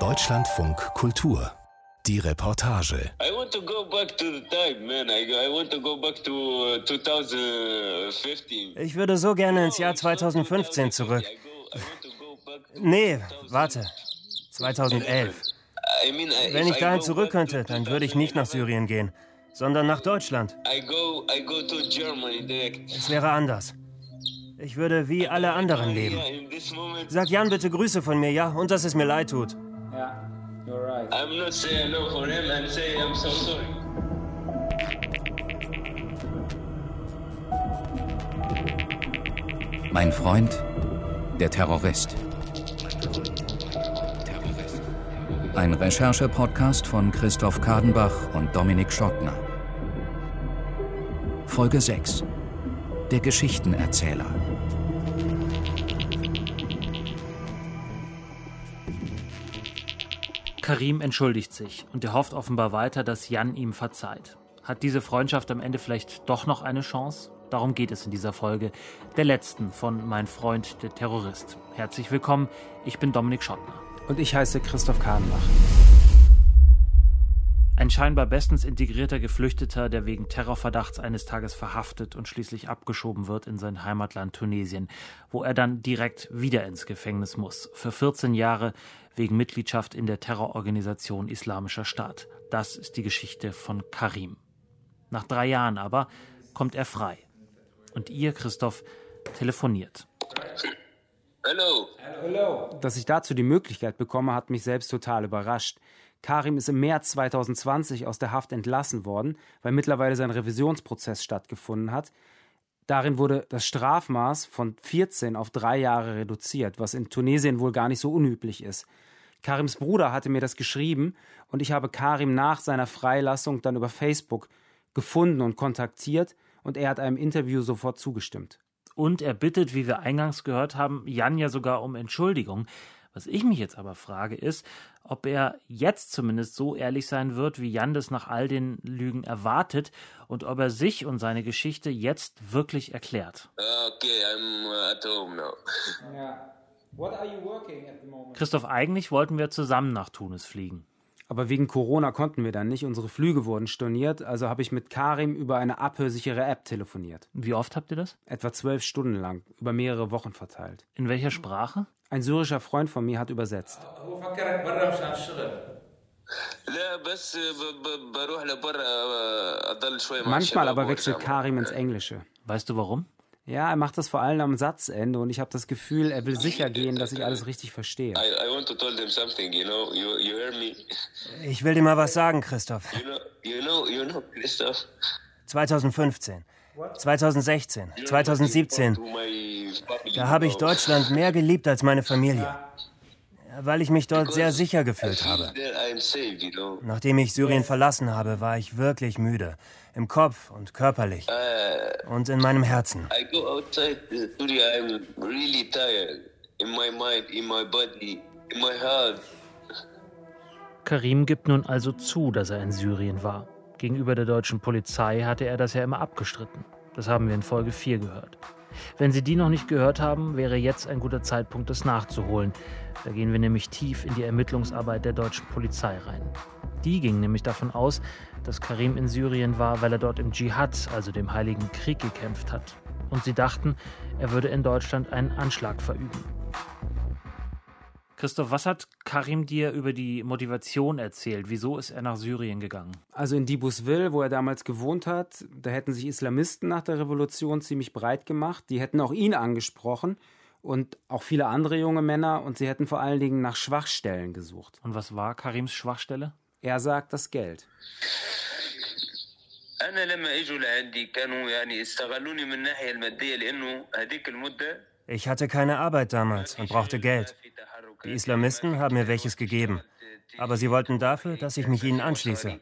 Deutschlandfunk Kultur. Die Reportage. I want to go back to the time, man. I, I want to go back to uh, 2015. Ich würde so gerne ins Jahr 2015 zurück. Nee, warte. 2011. I mean, I, Wenn ich dahin zurück könnte, dann würde ich nicht nach Syrien gehen, sondern nach Deutschland. Es wäre anders. Ich würde wie alle anderen leben. Sag Jan bitte Grüße von mir, ja? Und dass es mir leid tut. Yeah, you're right. I'm not saying no for him and say I'm so sorry. Mein Freund, der Terrorist. Ein Recherche-Podcast von Christoph Kadenbach und Dominik Schottner. Folge 6. Der Geschichtenerzähler. Karim entschuldigt sich und er hofft offenbar weiter, dass Jan ihm verzeiht. Hat diese Freundschaft am Ende vielleicht doch noch eine Chance? Darum geht es in dieser Folge, der letzten von Mein Freund, der Terrorist. Herzlich willkommen, ich bin Dominik Schottner. Und ich heiße Christoph Kahnbach. Ein scheinbar bestens integrierter Geflüchteter, der wegen Terrorverdachts eines Tages verhaftet und schließlich abgeschoben wird in sein Heimatland Tunesien, wo er dann direkt wieder ins Gefängnis muss. Für 14 Jahre wegen Mitgliedschaft in der Terrororganisation Islamischer Staat. Das ist die Geschichte von Karim. Nach drei Jahren aber kommt er frei. Und ihr, Christoph, telefoniert. Hello. Dass ich dazu die Möglichkeit bekomme, hat mich selbst total überrascht. Karim ist im März 2020 aus der Haft entlassen worden, weil mittlerweile sein Revisionsprozess stattgefunden hat. Darin wurde das Strafmaß von 14 auf drei Jahre reduziert, was in Tunesien wohl gar nicht so unüblich ist. Karims Bruder hatte mir das geschrieben und ich habe Karim nach seiner Freilassung dann über Facebook gefunden und kontaktiert und er hat einem Interview sofort zugestimmt. Und er bittet, wie wir eingangs gehört haben, Jan ja sogar um Entschuldigung. Was ich mich jetzt aber frage, ist, ob er jetzt zumindest so ehrlich sein wird, wie Jan das nach all den Lügen erwartet und ob er sich und seine Geschichte jetzt wirklich erklärt. Okay, I'm uh, at home now. Christoph, eigentlich wollten wir zusammen nach Tunis fliegen. Aber wegen Corona konnten wir dann nicht. Unsere Flüge wurden storniert, also habe ich mit Karim über eine abhörsichere App telefoniert. Wie oft habt ihr das? Etwa zwölf Stunden lang, über mehrere Wochen verteilt. In welcher Sprache? Ein syrischer Freund von mir hat übersetzt. Manchmal aber wechselt Karim ins Englische. Weißt du warum? Ja, er macht das vor allem am Satzende und ich habe das Gefühl, er will sicher gehen, dass ich alles richtig verstehe. I, I want to tell them something, you know, you, you hear me? Ich will dir mal was sagen, Christoph. You know, you know, you know, Christoph. 2015, 2016, 2017. To my family, Da habe ich Deutschland mehr geliebt als meine Familie. Weil ich mich dort sehr sicher gefühlt habe. Nachdem ich Syrien verlassen habe, war ich wirklich müde. Im Kopf und körperlich. Und in meinem Herzen. Uh. Karim gibt nun also zu, dass er in Syrien war. Gegenüber der deutschen Polizei hatte er das ja immer abgestritten. Das haben wir in Folge 4 gehört. Wenn Sie die noch nicht gehört haben, wäre jetzt ein guter Zeitpunkt, das nachzuholen. Da gehen wir nämlich tief in die Ermittlungsarbeit der deutschen Polizei rein. Die ging nämlich davon aus, dass Karim in Syrien war, weil er dort im Dschihad, also dem Heiligen Krieg, gekämpft hat. Und sie dachten, er würde in Deutschland einen Anschlag verüben. Christoph, was hat Karim dir über die Motivation erzählt? Wieso ist er nach Syrien gegangen? Also in Dibusville, wo er damals gewohnt hat, da hätten sich Islamisten nach der Revolution ziemlich breit gemacht. Die hätten auch ihn angesprochen und auch viele andere junge Männer und sie hätten vor allen Dingen nach Schwachstellen gesucht. Und was war Karims Schwachstelle? Er sagt das Geld. Ich hatte keine Arbeit damals und brauchte Geld. Die Islamisten haben mir welches gegeben, aber sie wollten dafür, dass ich mich ihnen anschließe.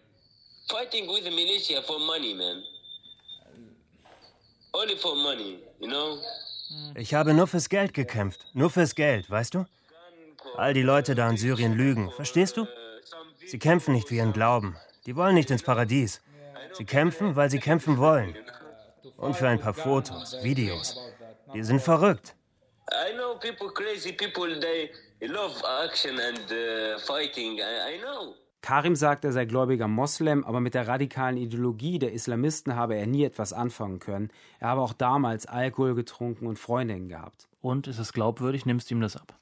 Fighting with the militia for money, man. Only for money, you know? Ich habe nur fürs Geld gekämpft. Nur fürs Geld, weißt du? All die Leute da in Syrien lügen. Verstehst du? Sie kämpfen nicht für ihren Glauben. Die wollen nicht ins Paradies. Sie kämpfen, weil sie kämpfen wollen. Und für ein paar Fotos, Videos. Die sind verrückt. I know people, crazy people, they love action and uh, fighting. I, I know. Karim sagt, er sei gläubiger Moslem, aber mit der radikalen Ideologie der Islamisten habe er nie etwas anfangen können. Er habe auch damals Alkohol getrunken und Freundinnen gehabt. Und ist es glaubwürdig, nimmst du ihm das ab?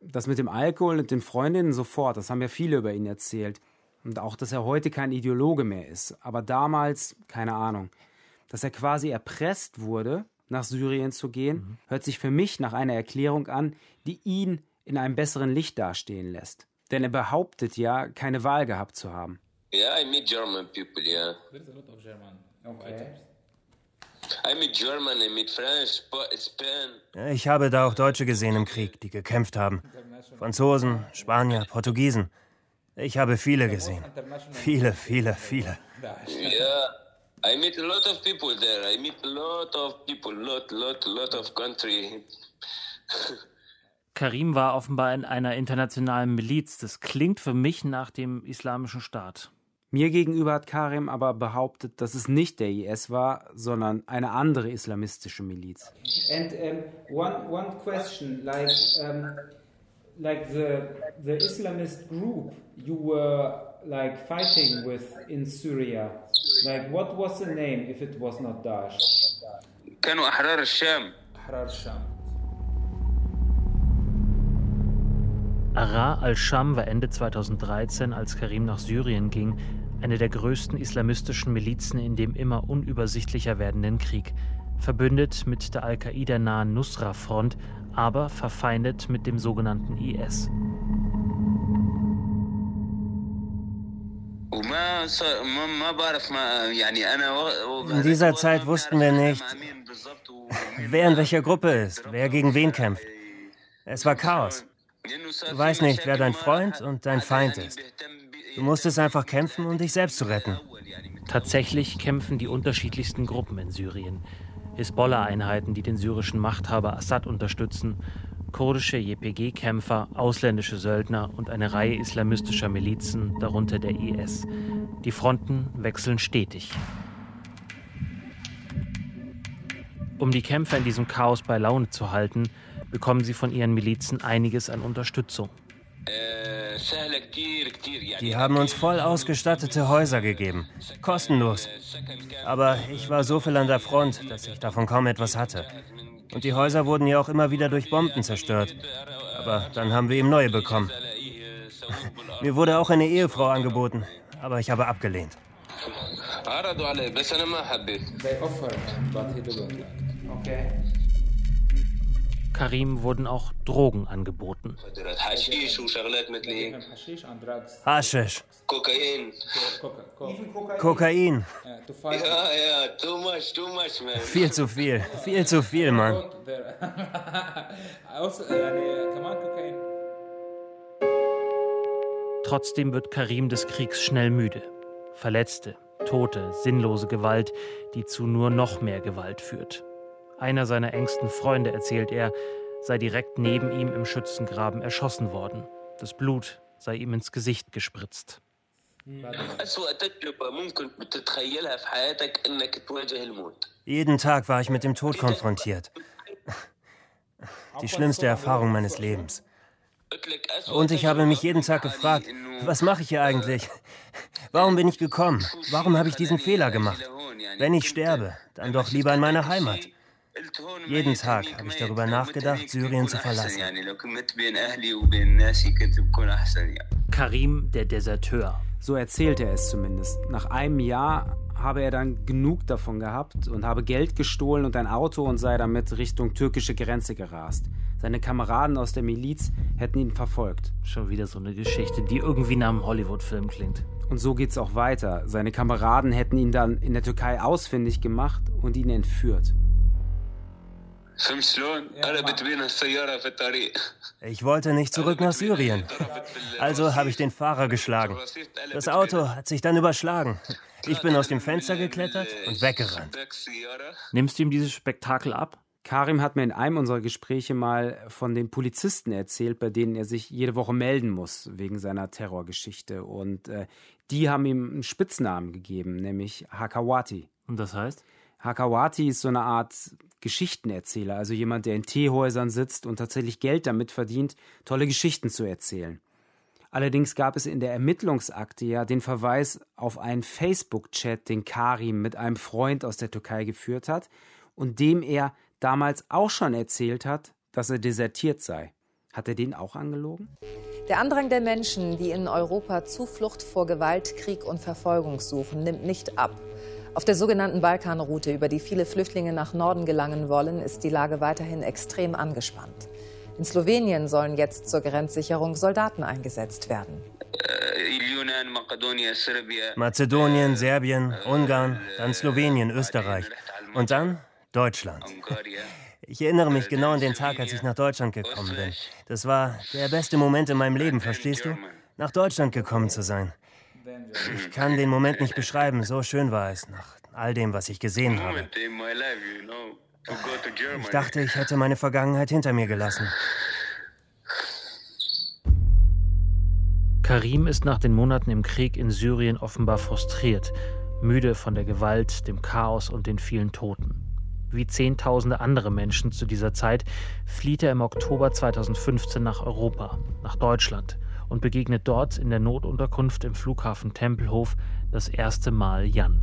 Das mit dem Alkohol und den Freundinnen sofort, das haben ja viele über ihn erzählt. Und auch, dass er heute kein Ideologe mehr ist. Aber damals, keine Ahnung. Dass er quasi erpresst wurde, nach Syrien zu gehen, mhm. hört sich für mich nach einer Erklärung an, die ihn in einem besseren Licht dastehen lässt. Denn er behauptet ja, keine Wahl gehabt zu haben. Yeah, I meet German people, yeah. There's a lot of German okay. I meet German, I meet French, Spain. Ich habe da auch Deutsche gesehen im Krieg, die gekämpft haben. Franzosen, Spanier, Portugiesen. Ich habe viele gesehen. Viele, viele, viele. Yeah. I meet a lot of people there. I meet a lot of people, lot, lot, lot of country. Karim war offenbar in einer internationalen Miliz. Das klingt für mich nach dem Islamischen Staat. Mir gegenüber hat Karim aber behauptet, dass es nicht der IS war, sondern eine andere islamistische Miliz. And um, one one question, like um, like the the Islamist group you were like fighting with in Syria? Like what was the name if it was not Daesh? كانوا أحرار الشام. أحرار الشام. Ara al-Sham war Ende 2013, als Karim nach Syrien ging, eine der größten islamistischen Milizen in dem immer unübersichtlicher werdenden Krieg, verbündet mit der Al-Qaida-nahen Nusra-Front, aber verfeindet mit dem sogenannten IS. In dieser Zeit wussten wir nicht, wer in welcher Gruppe ist, wer gegen wen kämpft. Es war Chaos. Du weißt nicht, wer dein Freund und dein Feind ist. Du musstest einfach kämpfen, um dich selbst zu retten. Tatsächlich kämpfen die unterschiedlichsten Gruppen in Syrien. Hisbollah-Einheiten, die den syrischen Machthaber Assad unterstützen, kurdische JPG-Kämpfer, ausländische Söldner und eine Reihe islamistischer Milizen, darunter der IS. Die Fronten wechseln stetig. Um die Kämpfer in diesem Chaos bei Laune zu halten, bekommen sie von ihren Milizen einiges an Unterstützung. Die haben uns voll ausgestattete Häuser gegeben. Kostenlos. Aber ich war so viel an der Front, dass ich davon kaum etwas hatte. Und die Häuser wurden ja auch immer wieder durch Bomben zerstört. Aber dann haben wir ihm neue bekommen. Mir wurde auch eine Ehefrau angeboten, aber ich habe abgelehnt. Okay. Karim wurden auch Drogen angeboten. Haschisch. Kokain. Kokain. Ja, ja, too much, too much, man. Viel zu viel. Viel zu viel, Mann. Trotzdem wird Karim des Kriegs schnell müde. Verletzte, Tote, sinnlose Gewalt, die zu nur noch mehr Gewalt führt. Einer seiner engsten Freunde, erzählt er, sei direkt neben ihm im Schützengraben erschossen worden. Das Blut sei ihm ins Gesicht gespritzt. Jeden Tag war ich mit dem Tod konfrontiert. Die schlimmste Erfahrung meines Lebens. Und ich habe mich jeden Tag gefragt, was mache ich hier eigentlich? Warum bin ich gekommen? Warum habe ich diesen Fehler gemacht? Wenn ich sterbe, dann doch lieber in meiner Heimat. Jeden Tag habe ich darüber nachgedacht, Syrien zu verlassen. Karim, der Deserteur. So erzählt er es zumindest. Nach einem Jahr habe er dann genug davon gehabt und habe Geld gestohlen und ein Auto und sei damit Richtung türkische Grenze gerast. Seine Kameraden aus der Miliz hätten ihn verfolgt. Schon wieder so eine Geschichte, die irgendwie nach einem Hollywood-Film klingt. Und so geht's auch weiter. Seine Kameraden hätten ihn dann in der Türkei ausfindig gemacht und ihn entführt. Ich wollte nicht zurück nach Syrien. Also habe ich den Fahrer geschlagen. Das Auto hat sich dann überschlagen. Ich bin aus dem Fenster geklettert und weggerannt. Nimmst du ihm dieses Spektakel ab? Karim hat mir in einem unserer Gespräche mal von den Polizisten erzählt, bei denen er sich jede Woche melden muss wegen seiner Terrorgeschichte. Und äh, die haben ihm einen Spitznamen gegeben, nämlich Hakawati. Und das heißt? Hakawati ist so eine Art Geschichtenerzähler, also jemand, der in Teehäusern sitzt und tatsächlich Geld damit verdient, tolle Geschichten zu erzählen. Allerdings gab es in der Ermittlungsakte ja den Verweis auf einen Facebook-Chat, den Karim mit einem Freund aus der Türkei geführt hat und dem er damals auch schon erzählt hat, dass er desertiert sei. Hat er den auch angelogen? Der Andrang der Menschen, die in Europa Zuflucht vor Gewalt, Krieg und Verfolgung suchen, nimmt nicht ab. Auf der sogenannten Balkanroute, über die viele Flüchtlinge nach Norden gelangen wollen, ist die Lage weiterhin extrem angespannt. In Slowenien sollen jetzt zur Grenzsicherung Soldaten eingesetzt werden. Mazedonien, Serbien, Ungarn, dann Slowenien, Österreich und dann Deutschland. Ich erinnere mich genau an den Tag, als ich nach Deutschland gekommen bin. Das war der beste Moment in meinem Leben, verstehst du? Nach Deutschland gekommen zu sein. Ich kann den Moment nicht beschreiben, so schön war es, nach all dem, was ich gesehen habe. Ich dachte, ich hätte meine Vergangenheit hinter mir gelassen. Karim ist nach den Monaten im Krieg in Syrien offenbar frustriert, müde von der Gewalt, dem Chaos und den vielen Toten. Wie Zehntausende andere Menschen zu dieser Zeit flieht er im Oktober 2015 nach Europa, nach Deutschland und begegnet dort in der Notunterkunft im Flughafen Tempelhof das erste Mal Jan.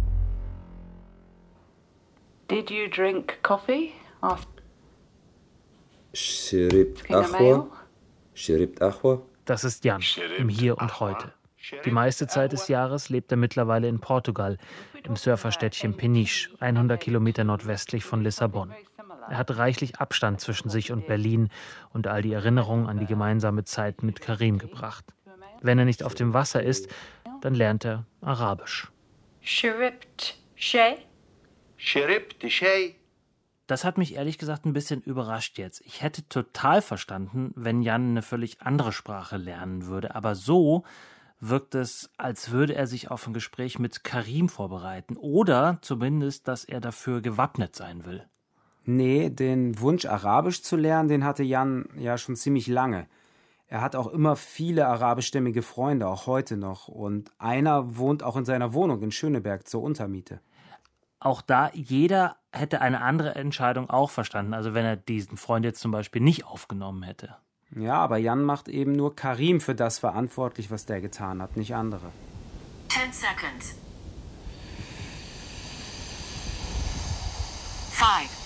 Did you drink coffee? Das ist Jan im Hier und Heute. Die meiste Zeit des Jahres lebt er mittlerweile in Portugal, im Surferstädtchen Peniche, 100 Kilometer nordwestlich von Lissabon. Er hat reichlich Abstand zwischen sich und Berlin und all die Erinnerungen an die gemeinsame Zeit mit Karim gebracht. Wenn er nicht auf dem Wasser ist, dann lernt er Arabisch. Das hat mich ehrlich gesagt ein bisschen überrascht jetzt. Ich hätte total verstanden, wenn Jan eine völlig andere Sprache lernen würde, aber so wirkt es, als würde er sich auf ein Gespräch mit Karim vorbereiten oder zumindest, dass er dafür gewappnet sein will. Nee, den Wunsch, Arabisch zu lernen, den hatte Jan ja schon ziemlich lange. Er hat auch immer viele arabischstämmige Freunde, auch heute noch. Und einer wohnt auch in seiner Wohnung in Schöneberg zur Untermiete. Auch da, jeder hätte eine andere Entscheidung auch verstanden. Also wenn er diesen Freund jetzt zum Beispiel nicht aufgenommen hätte. Ja, aber Jan macht eben nur Karim für das verantwortlich, was der getan hat, nicht andere. 10 seconds. 5, 4,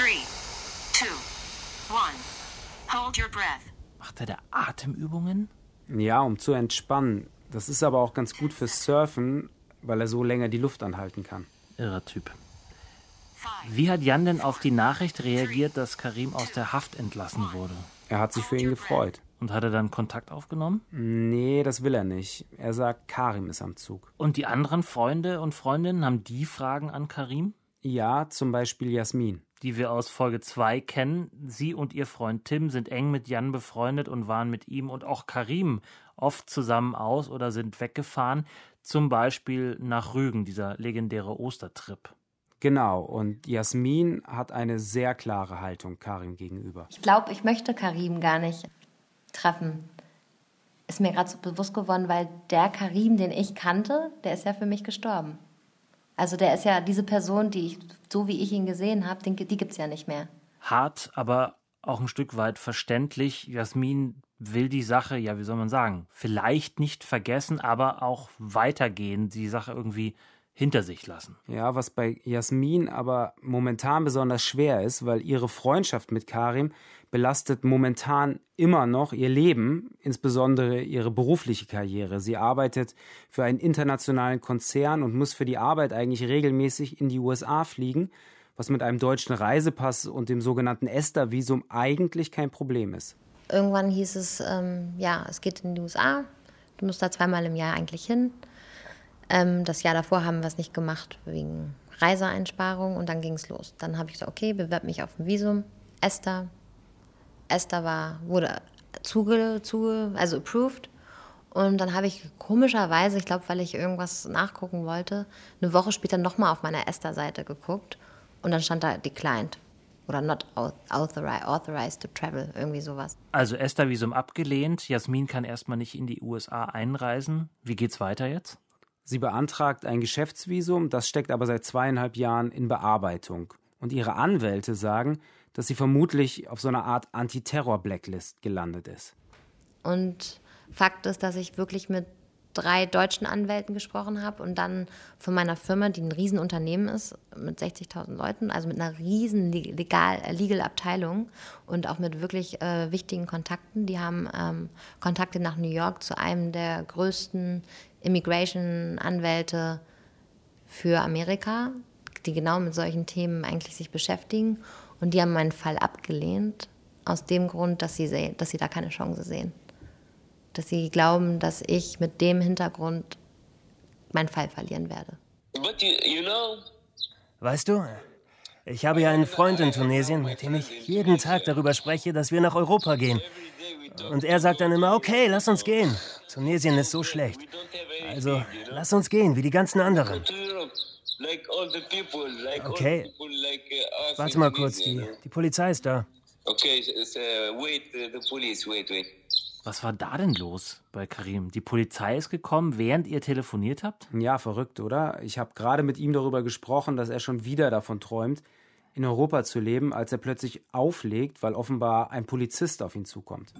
3, 2, 1. Hold your breath. Macht er da Atemübungen? Ja, um zu entspannen. Das ist aber auch ganz gut fürs Surfen, weil er so länger die Luft anhalten kann. Irrer Typ. Wie hat Jan denn auf die Nachricht reagiert, dass Karim aus der Haft entlassen wurde? Er hat sich für ihn gefreut. Und hat er dann Kontakt aufgenommen? Nee, das will er nicht. Er sagt, Karim ist am Zug. Und die anderen Freunde und Freundinnen, haben die Fragen an Karim? Ja, zum Beispiel Jasmin. Die wir aus Folge 2 kennen. Sie und ihr Freund Tim sind eng mit Jan befreundet und waren mit ihm und auch Karim oft zusammen aus oder sind weggefahren. Zum Beispiel nach Rügen, dieser legendäre Ostertrip. Genau, und Jasmin hat eine sehr klare Haltung Karim gegenüber. Ich glaube, ich möchte Karim gar nicht treffen. Ist mir gerade so bewusst geworden, weil der Karim, den ich kannte, der ist ja für mich gestorben. Also der ist ja diese Person, die ich, so wie ich ihn gesehen habe, die gibt es ja nicht mehr. Hart, aber auch ein Stück weit verständlich. Jasmin will die Sache, ja, wie soll man sagen, vielleicht nicht vergessen, aber auch weitergehen, die Sache irgendwie hinter sich lassen. Ja, was bei Jasmin aber momentan besonders schwer ist, weil ihre Freundschaft mit Karim belastet momentan immer noch ihr Leben, insbesondere ihre berufliche Karriere. Sie arbeitet für einen internationalen Konzern und muss für die Arbeit eigentlich regelmäßig in die USA fliegen, was mit einem deutschen Reisepass und dem sogenannten ESTA-Visum eigentlich kein Problem ist. Irgendwann hieß es, ähm, ja, es geht in die USA, du musst da zweimal im Jahr eigentlich hin. Ähm, das Jahr davor haben wir es nicht gemacht wegen Reiseeinsparung und dann ging es los. Dann habe ich gesagt, okay, bewerbe mich auf ein Visum. Esther. Esther war, wurde zuge, zuge, also approved. Und dann habe ich komischerweise, ich glaube, weil ich irgendwas nachgucken wollte, eine Woche später nochmal auf meiner Esther-Seite geguckt und dann stand da declined oder not authorized, authorized to travel, irgendwie sowas. Also Esther-Visum abgelehnt, Jasmin kann erstmal nicht in die USA einreisen. Wie geht's weiter jetzt? Sie beantragt ein Geschäftsvisum, das steckt aber seit zweieinhalb Jahren in Bearbeitung. Und ihre Anwälte sagen, dass sie vermutlich auf so einer Art Antiterror-Blacklist gelandet ist. Und Fakt ist, dass ich wirklich mit drei deutschen Anwälten gesprochen habe und dann von meiner Firma, die ein Riesenunternehmen ist, mit 60.000 Leuten, also mit einer riesen legal, äh, Legal Abteilung und auch mit wirklich äh, wichtigen Kontakten. Die haben ähm, Kontakte nach New York zu einem der größten Immigration-Anwälte für Amerika, die genau mit solchen Themen eigentlich sich beschäftigen. Und die haben meinen Fall abgelehnt, aus dem Grund, dass sie, dass sie da keine Chance sehen dass sie glauben, dass ich mit dem Hintergrund meinen Fall verlieren werde. Weißt du, ich habe ja einen Freund in Tunesien, mit dem ich jeden Tag darüber spreche, dass wir nach Europa gehen. Und er sagt dann immer, okay, lass uns gehen. Tunesien ist so schlecht. Also, lass uns gehen, wie die ganzen anderen. Okay. Warte mal kurz, die, die Polizei ist da. Okay, wait, the police, wait, wait. Was war da denn los bei Karim? Die Polizei ist gekommen, während ihr telefoniert habt? Ja, verrückt, oder? Ich habe gerade mit ihm darüber gesprochen, dass er schon wieder davon träumt, in Europa zu leben, als er plötzlich auflegt, weil offenbar ein Polizist auf ihn zukommt.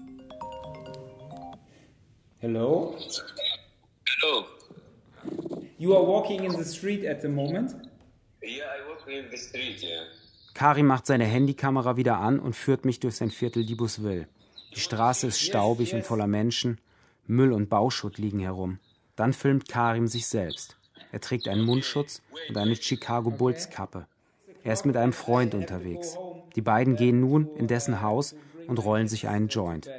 Hello? Hello. You are walking in the street at the moment? Yeah, I walk in the street, yeah. Karim macht seine Handykamera wieder an und führt mich durch sein Viertel Dibusville. Die Straße ist staubig und voller Menschen. Müll und Bauschutt liegen herum. Dann filmt Karim sich selbst. Er trägt einen Mundschutz und eine Chicago Bulls Kappe. Er ist mit einem Freund unterwegs. Die beiden gehen nun in dessen Haus und rollen sich einen Joint.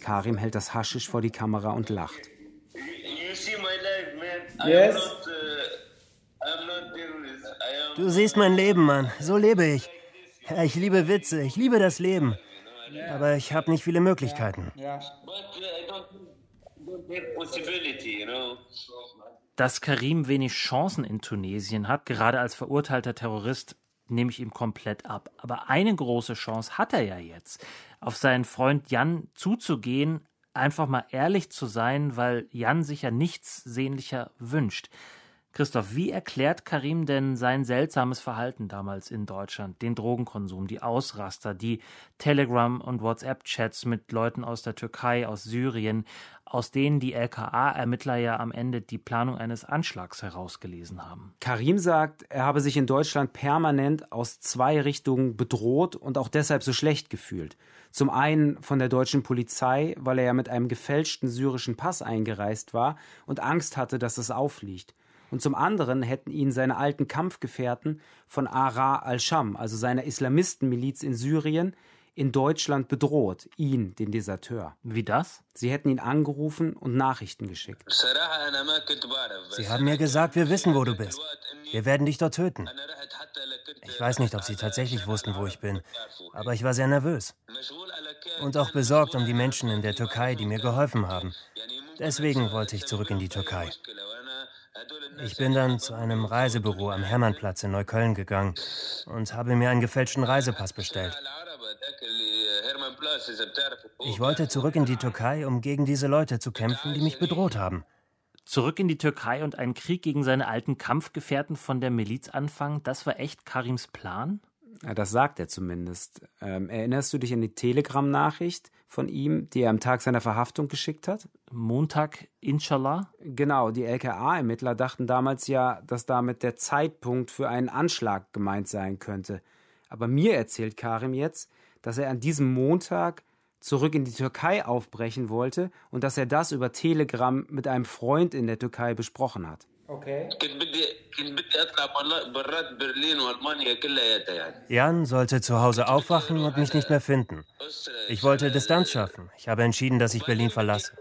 Karim hält das Haschisch vor die Kamera und lacht. Du siehst mein Leben, Mann. So lebe ich. Ich liebe Witze. Ich liebe das Leben. Aber ich habe nicht viele Möglichkeiten. Dass Karim wenig Chancen in Tunesien hat, gerade als verurteilter Terrorist, nehme ich ihm komplett ab. Aber eine große Chance hat er ja jetzt, auf seinen Freund Jan zuzugehen, einfach mal ehrlich zu sein, weil Jan sich ja nichts sehnlicher wünscht. Christoph, wie erklärt Karim denn sein seltsames Verhalten damals in Deutschland, den Drogenkonsum, die Ausraster, die Telegram- und WhatsApp-Chats mit Leuten aus der Türkei, aus Syrien, aus denen die LKA-Ermittler ja am Ende die Planung eines Anschlags herausgelesen haben? Karim sagt, er habe sich in Deutschland permanent aus zwei Richtungen bedroht und auch deshalb so schlecht gefühlt. Zum einen von der deutschen Polizei, weil er ja mit einem gefälschten syrischen Pass eingereist war und Angst hatte, dass es auffliegt und zum anderen hätten ihn seine alten Kampfgefährten von Ara al-Sham, also seiner Islamistenmiliz in Syrien, in Deutschland bedroht, ihn, den Deserteur. Wie das? Sie hätten ihn angerufen und Nachrichten geschickt. Sie haben mir gesagt, wir wissen, wo du bist. Wir werden dich dort töten. Ich weiß nicht, ob sie tatsächlich wussten, wo ich bin, aber ich war sehr nervös. Und auch besorgt um die Menschen in der Türkei, die mir geholfen haben. Deswegen wollte ich zurück in die Türkei. Ich bin dann zu einem Reisebüro am Hermannplatz in Neukölln gegangen und habe mir einen gefälschten Reisepass bestellt. Ich wollte zurück in die Türkei, um gegen diese Leute zu kämpfen, die mich bedroht haben. Zurück in die Türkei und einen Krieg gegen seine alten Kampfgefährten von der Miliz anfangen, das war echt Karims Plan? Ja, das sagt er zumindest. Ähm, erinnerst du dich an die Telegram-Nachricht von ihm, die er am Tag seiner Verhaftung geschickt hat? Montag, inshallah? Genau, die LKA-Ermittler dachten damals ja, dass damit der Zeitpunkt für einen Anschlag gemeint sein könnte. Aber mir erzählt Karim jetzt, dass er an diesem Montag zurück in die Türkei aufbrechen wollte und dass er das über Telegram mit einem Freund in der Türkei besprochen hat. Okay. Jan sollte zu Hause aufwachen und mich nicht mehr finden. Ich wollte Distanz schaffen. Ich habe entschieden, dass ich Berlin verlasse.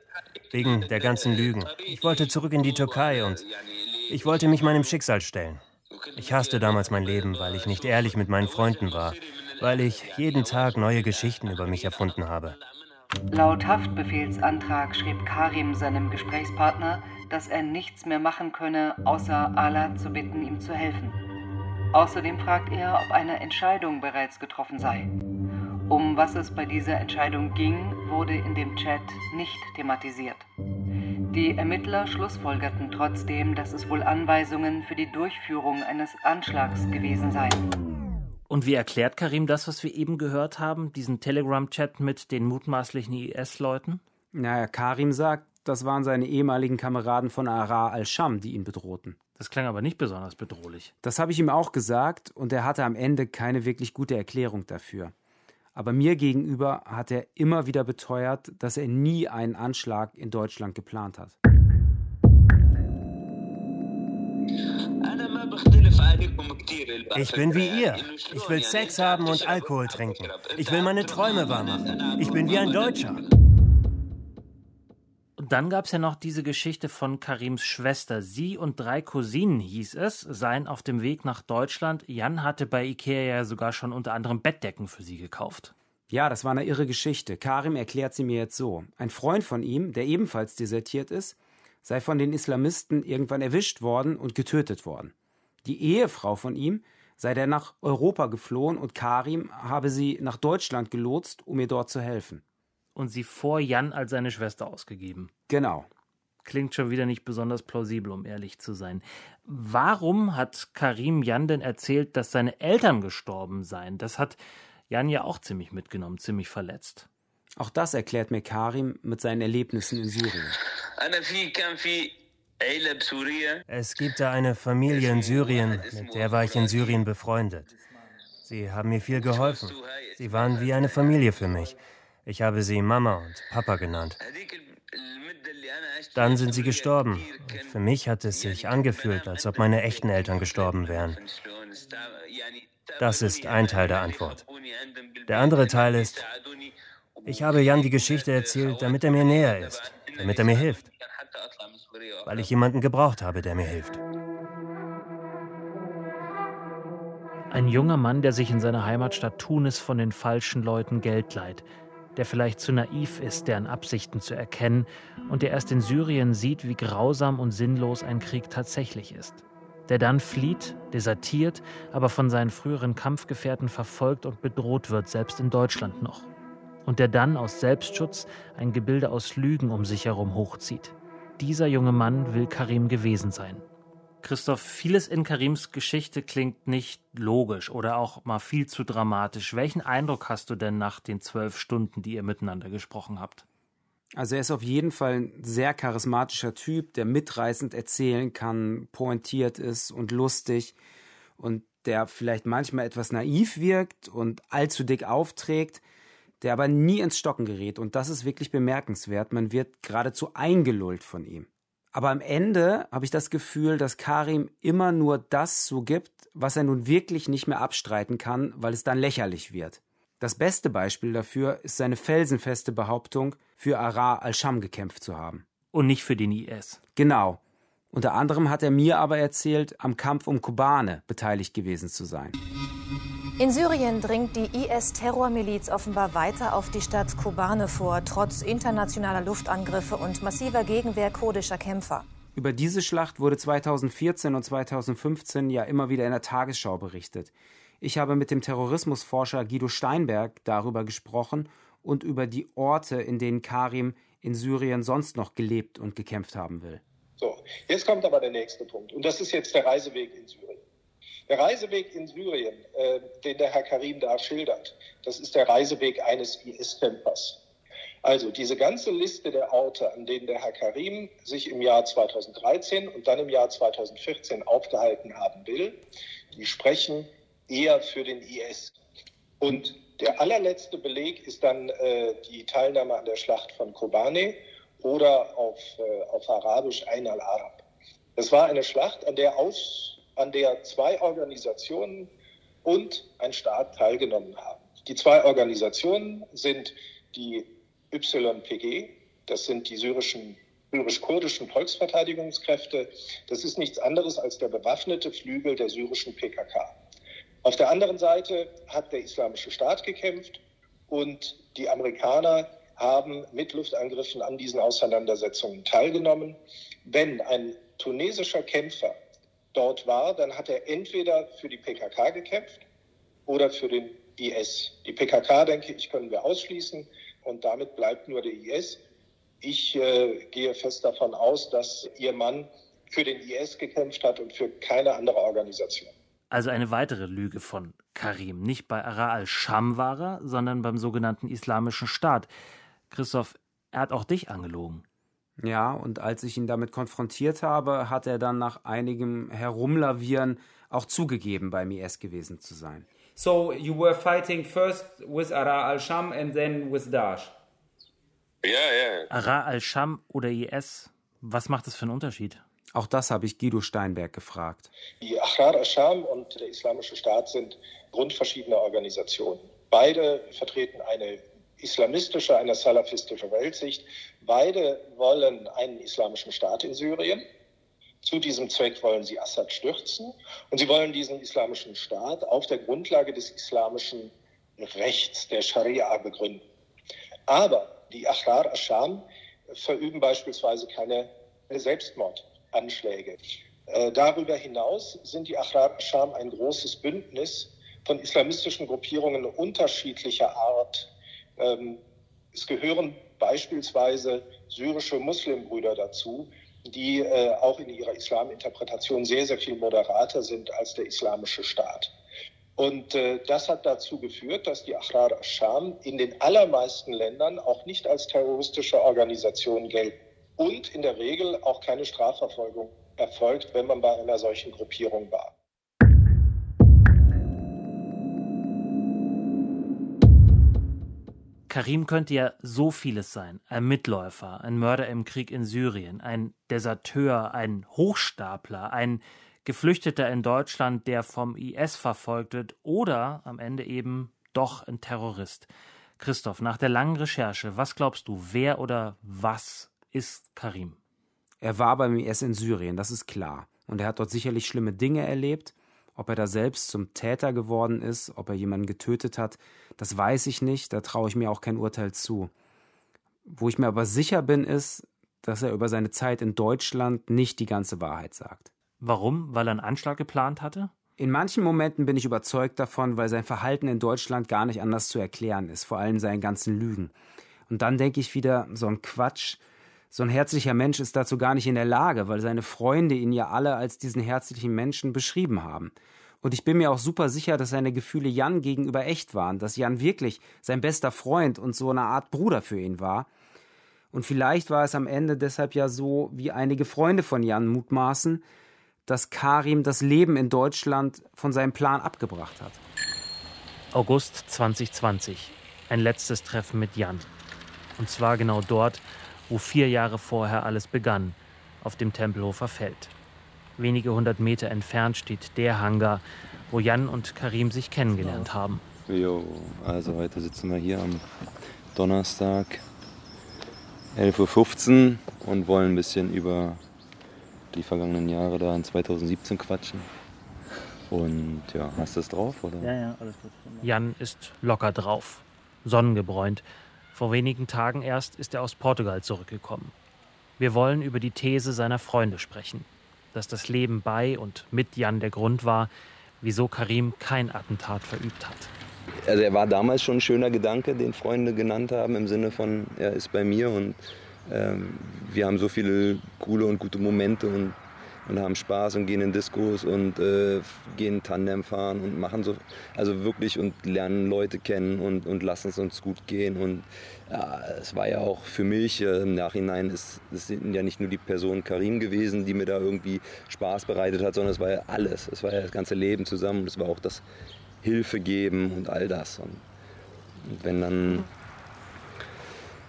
Wegen der ganzen Lügen. Ich wollte zurück in die Türkei und ich wollte mich meinem Schicksal stellen. Ich hasste damals mein Leben, weil ich nicht ehrlich mit meinen Freunden war, weil ich jeden Tag neue Geschichten über mich erfunden habe. Laut Haftbefehlsantrag schrieb Karim seinem Gesprächspartner, dass er nichts mehr machen könne, außer Allah zu bitten, ihm zu helfen. Außerdem fragt er, ob eine Entscheidung bereits getroffen sei. Um was es bei dieser Entscheidung ging, wurde in dem Chat nicht thematisiert. Die Ermittler schlussfolgerten trotzdem, dass es wohl Anweisungen für die Durchführung eines Anschlags gewesen seien. Und wie erklärt Karim das, was wir eben gehört haben, diesen Telegram-Chat mit den mutmaßlichen IS-Leuten? Naja, Karim sagt, das waren seine ehemaligen Kameraden von Ara al-Sham, die ihn bedrohten. Das klang aber nicht besonders bedrohlich. Das habe ich ihm auch gesagt und er hatte am Ende keine wirklich gute Erklärung dafür. Aber mir gegenüber hat er immer wieder beteuert, dass er nie einen Anschlag in Deutschland geplant hat. Ich bin wie ihr. Ich will Sex haben und Alkohol trinken. Ich will meine Träume wahrmachen. Ich bin wie ein Deutscher. Dann gab es ja noch diese Geschichte von Karims Schwester. Sie und drei Cousinen, hieß es, seien auf dem Weg nach Deutschland. Jan hatte bei Ikea ja sogar schon unter anderem Bettdecken für sie gekauft. Ja, das war eine irre Geschichte. Karim erklärt sie mir jetzt so. Ein Freund von ihm, der ebenfalls desertiert ist, sei von den Islamisten irgendwann erwischt worden und getötet worden. Die Ehefrau von ihm sei der nach Europa geflohen und Karim habe sie nach Deutschland gelotst, um ihr dort zu helfen und sie vor Jan als seine Schwester ausgegeben. Genau. Klingt schon wieder nicht besonders plausibel, um ehrlich zu sein. Warum hat Karim Jan denn erzählt, dass seine Eltern gestorben seien? Das hat Jan ja auch ziemlich mitgenommen, ziemlich verletzt. Auch das erklärt mir Karim mit seinen Erlebnissen in Syrien. Es gibt da eine Familie in Syrien, mit der war ich in Syrien befreundet. Sie haben mir viel geholfen. Sie waren wie eine Familie für mich. Ich habe sie Mama und Papa genannt. Dann sind sie gestorben. Und für mich hat es sich angefühlt, als ob meine echten Eltern gestorben wären. Das ist ein Teil der Antwort. Der andere Teil ist, ich habe Jan die Geschichte erzählt, damit er mir näher ist, damit er mir hilft. Weil ich jemanden gebraucht habe, der mir hilft. Ein junger Mann, der sich in seiner Heimatstadt Tunis von den falschen Leuten Geld leiht der vielleicht zu naiv ist, deren Absichten zu erkennen und der erst in Syrien sieht, wie grausam und sinnlos ein Krieg tatsächlich ist. Der dann flieht, desertiert, aber von seinen früheren Kampfgefährten verfolgt und bedroht wird, selbst in Deutschland noch. Und der dann aus Selbstschutz ein Gebilde aus Lügen um sich herum hochzieht. Dieser junge Mann will Karim gewesen sein. Christoph, vieles in Karims Geschichte klingt nicht logisch oder auch mal viel zu dramatisch. Welchen Eindruck hast du denn nach den zwölf Stunden, die ihr miteinander gesprochen habt? Also er ist auf jeden Fall ein sehr charismatischer Typ, der mitreißend erzählen kann, pointiert ist und lustig und der vielleicht manchmal etwas naiv wirkt und allzu dick aufträgt, der aber nie ins Stocken gerät. Und das ist wirklich bemerkenswert. Man wird geradezu eingelullt von ihm. Aber am Ende habe ich das Gefühl, dass Karim immer nur das so gibt, was er nun wirklich nicht mehr abstreiten kann, weil es dann lächerlich wird. Das beste Beispiel dafür ist seine felsenfeste Behauptung, für Ara al-Sham gekämpft zu haben. Und nicht für den IS. Genau. Unter anderem hat er mir aber erzählt, am Kampf um Kobane beteiligt gewesen zu sein. In Syrien dringt die IS-Terrormiliz offenbar weiter auf die Stadt Kobane vor, trotz internationaler Luftangriffe und massiver Gegenwehr kurdischer Kämpfer. Über diese Schlacht wurde 2014 und 2015 ja immer wieder in der Tagesschau berichtet. Ich habe mit dem Terrorismusforscher Guido Steinberg darüber gesprochen und über die Orte, in denen Karim in Syrien sonst noch gelebt und gekämpft haben will. So, jetzt kommt aber der nächste Punkt. Und das ist jetzt der Reiseweg in Syrien. Der Reiseweg in Syrien, äh, den der Herr Karim da schildert, das ist der Reiseweg eines IS-Campers. Also diese ganze Liste der Orte, an denen der Herr Karim sich im Jahr 2013 und dann im Jahr 2014 aufgehalten haben will, die sprechen eher für den IS. Und der allerletzte Beleg ist dann äh, die Teilnahme an der Schlacht von Kobane oder auf, äh, auf Arabisch Ein al-Arab. Das war eine Schlacht, an der, aus, an der zwei Organisationen und ein Staat teilgenommen haben. Die zwei Organisationen sind die YPG, das sind die syrischen syrisch-kurdischen Volksverteidigungskräfte. Das ist nichts anderes als der bewaffnete Flügel der syrischen PKK. Auf der anderen Seite hat der Islamische Staat gekämpft und die Amerikaner haben mit Luftangriffen an diesen Auseinandersetzungen teilgenommen. Wenn ein tunesischer Kämpfer dort war, dann hat er entweder für die PKK gekämpft oder für den IS. Die PKK, denke ich, können wir ausschließen und damit bleibt nur der IS. Ich äh, gehe fest davon aus, dass Ihr Mann für den IS gekämpft hat und für keine andere Organisation. Also eine weitere Lüge von Karim. Nicht bei Ara al-Sham war er, sondern beim sogenannten Islamischen Staat. Christoph, er hat auch dich angelogen. Ja, und als ich ihn damit konfrontiert habe, hat er dann nach einigem Herumlavieren auch zugegeben, beim IS gewesen zu sein. So you were fighting first with Ara al-Sham and then with Daesh? Ja, ja. Ara al-Sham oder IS, was macht das für einen Unterschied? Auch das habe ich Guido Steinberg gefragt. Die Ahrar al-Sham und der Islamische Staat sind grundverschiedene Organisationen. Beide vertreten eine islamistische, eine salafistische Weltsicht. Beide wollen einen islamischen Staat in Syrien. Zu diesem Zweck wollen sie Assad stürzen und sie wollen diesen islamischen Staat auf der Grundlage des islamischen Rechts, der Scharia, begründen. Aber die Ahrar Ascham verüben beispielsweise keine Selbstmordanschläge. Äh, darüber hinaus sind die Ahrar Ascham ein großes Bündnis von islamistischen Gruppierungen unterschiedlicher Art. Ähm, es gehören beispielsweise syrische Muslimbrüder dazu, die äh, auch in ihrer Islaminterpretation sehr, sehr viel moderater sind als der islamische Staat. Und äh, das hat dazu geführt, dass die Ahrar al-Sham in den allermeisten Ländern auch nicht als terroristische Organisation gelten und in der Regel auch keine Strafverfolgung erfolgt, wenn man bei einer solchen Gruppierung war. Karim könnte ja so vieles sein. Ein Mitläufer, ein Mörder im Krieg in Syrien, ein Deserteur, ein Hochstapler, ein Geflüchteter in Deutschland, der vom IS verfolgt wird oder am Ende eben doch ein Terrorist. Christoph, nach der langen Recherche, was glaubst du, wer oder was ist Karim? Er war beim IS in Syrien, das ist klar. Und er hat dort sicherlich schlimme Dinge erlebt. Ob er da selbst zum Täter geworden ist, ob er jemanden getötet hat, das weiß ich nicht, da traue ich mir auch kein Urteil zu. Wo ich mir aber sicher bin, ist, dass er über seine Zeit in Deutschland nicht die ganze Wahrheit sagt. Warum? Weil er einen Anschlag geplant hatte? In manchen Momenten bin ich überzeugt davon, weil sein Verhalten in Deutschland gar nicht anders zu erklären ist, vor allem seinen ganzen Lügen. Und dann denke ich wieder, so ein Quatsch, so ein herzlicher Mensch ist dazu gar nicht in der Lage, weil seine Freunde ihn ja alle als diesen herzlichen Menschen beschrieben haben. Und ich bin mir auch super sicher, dass seine Gefühle Jan gegenüber echt waren, dass Jan wirklich sein bester Freund und so eine Art Bruder für ihn war. Und vielleicht war es am Ende deshalb ja so, wie einige Freunde von Jan mutmaßen, dass Karim das Leben in Deutschland von seinem Plan abgebracht hat. August 2020. Ein letztes Treffen mit Jan. Und zwar genau dort, wo vier Jahre vorher alles begann, auf dem Tempelhofer Feld. Wenige hundert Meter entfernt steht der Hangar, wo Jan und Karim sich kennengelernt haben. Jo, also heute sitzen wir hier am Donnerstag 11.15 Uhr und wollen ein bisschen über die vergangenen Jahre da in 2017 quatschen. Und ja, hast du es drauf, oder? Ja, ja, alles gut. Jan ist locker drauf, sonnengebräunt. Vor wenigen Tagen erst ist er aus Portugal zurückgekommen. Wir wollen über die These seiner Freunde sprechen, dass das Leben bei und mit Jan der Grund war, wieso Karim kein Attentat verübt hat. Also er war damals schon ein schöner Gedanke, den Freunde genannt haben, im Sinne von, er ist bei mir und ähm, wir haben so viele coole und gute Momente und, und haben Spaß und gehen in Diskos und äh, gehen Tandem fahren und machen so, also wirklich und lernen Leute kennen und, und lassen es uns gut gehen. Und ja, es war ja auch für mich äh, im Nachhinein, es, es sind ja nicht nur die Person Karim gewesen, die mir da irgendwie Spaß bereitet hat, sondern es war ja alles. Es war ja das ganze Leben zusammen. Es war auch das Hilfe geben und all das. Und, und wenn dann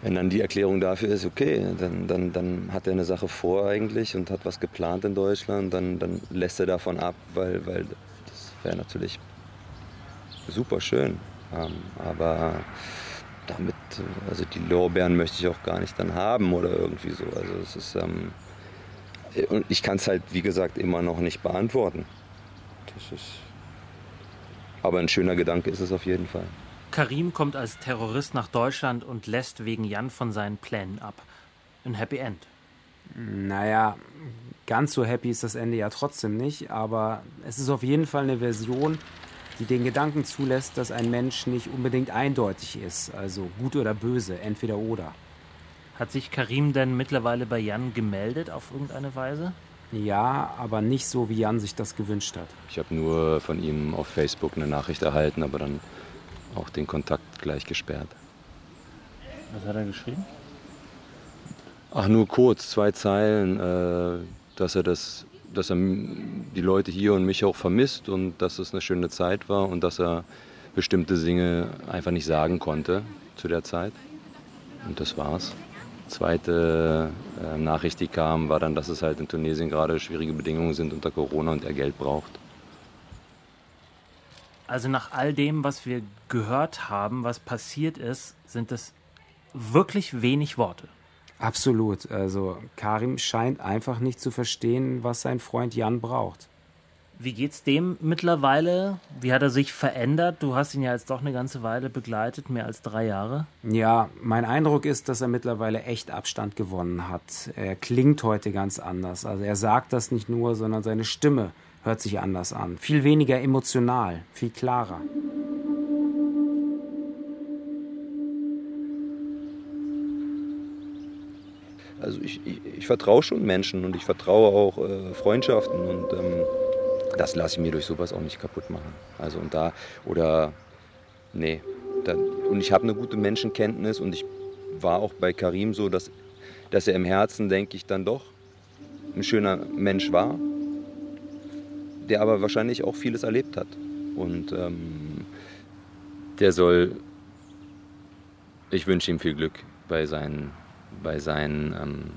wenn dann die Erklärung dafür ist, okay, dann, dann, dann hat er eine Sache vor eigentlich und hat was geplant in Deutschland, dann, dann lässt er davon ab, weil, weil das wäre natürlich super schön. Ähm, aber damit, also die Lorbeeren möchte ich auch gar nicht dann haben oder irgendwie so. Also es ist, ähm, und ich kann es halt, wie gesagt, immer noch nicht beantworten. Das ist, aber ein schöner Gedanke ist es auf jeden Fall. Karim kommt als Terrorist nach Deutschland und lässt wegen Jan von seinen Plänen ab. Ein Happy End. Naja, ganz so happy ist das Ende ja trotzdem nicht, aber es ist auf jeden Fall eine Version, die den Gedanken zulässt, dass ein Mensch nicht unbedingt eindeutig ist, also gut oder böse, entweder oder. Hat sich Karim denn mittlerweile bei Jan gemeldet auf irgendeine Weise? Ja, aber nicht so, wie Jan sich das gewünscht hat. Ich habe nur von ihm auf Facebook eine Nachricht erhalten, aber dann auch den Kontakt gleich gesperrt. Was hat er geschrieben? Ach, nur kurz, zwei Zeilen, äh, dass er das, dass er die Leute hier und mich auch vermisst und dass es eine schöne Zeit war und dass er bestimmte Dinge einfach nicht sagen konnte zu der Zeit. Und das war's. Zweite äh, Nachricht, die kam, war dann, dass es halt in Tunesien gerade schwierige Bedingungen sind unter Corona und er Geld braucht. Also nach all dem, was wir gehört haben, was passiert ist, sind das wirklich wenig Worte. Absolut. Also Karim scheint einfach nicht zu verstehen, was sein Freund Jan braucht. Wie geht's dem mittlerweile? Wie hat er sich verändert? Du hast ihn ja jetzt doch eine ganze Weile begleitet, mehr als drei Jahre. Ja, mein Eindruck ist, dass er mittlerweile echt Abstand gewonnen hat. Er klingt heute ganz anders. Also er sagt das nicht nur, sondern seine Stimme hört sich anders an. Viel weniger emotional, viel klarer. Also ich, ich, ich vertraue schon Menschen und ich vertraue auch äh, Freundschaften und ähm, das lasse ich mir durch sowas auch nicht kaputt machen. Also und da, oder, nee. Da, und ich habe eine gute Menschenkenntnis und ich war auch bei Karim so, dass, dass er im Herzen, denke ich, dann doch ein schöner Mensch war, der aber wahrscheinlich auch vieles erlebt hat. Und ähm, der soll, ich wünsche ihm viel Glück bei seinen bei seinen ähm,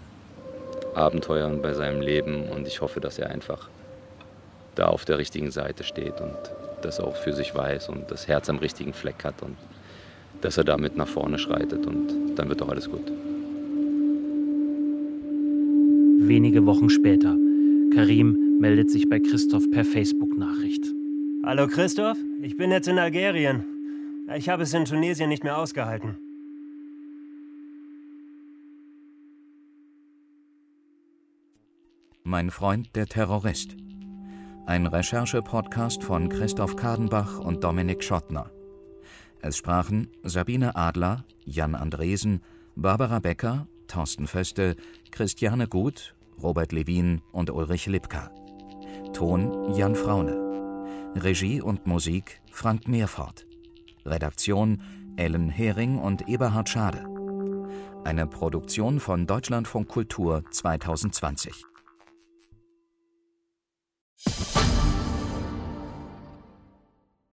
Abenteuern, bei seinem Leben und ich hoffe, dass er einfach da auf der richtigen Seite steht und das auch für sich weiß und das Herz am richtigen Fleck hat und dass er damit nach vorne schreitet und dann wird doch alles gut. Wenige Wochen später. Karim meldet sich bei Christoph per Facebook-Nachricht. Hallo Christoph, ich bin jetzt in Algerien. Ich habe es in Tunesien nicht mehr ausgehalten. Mein Freund der Terrorist. Ein Recherche-Podcast von Christoph Kadenbach und Dominik Schottner. Es sprachen Sabine Adler, Jan Andresen, Barbara Becker, Thorsten Föste, Christiane Gut, Robert Levin und Ulrich Lipka. Ton Jan Fraune. Regie und Musik Frank Meerfort. Redaktion Ellen Hering und Eberhard Schade. Eine Produktion von Deutschlandfunk Kultur 2020.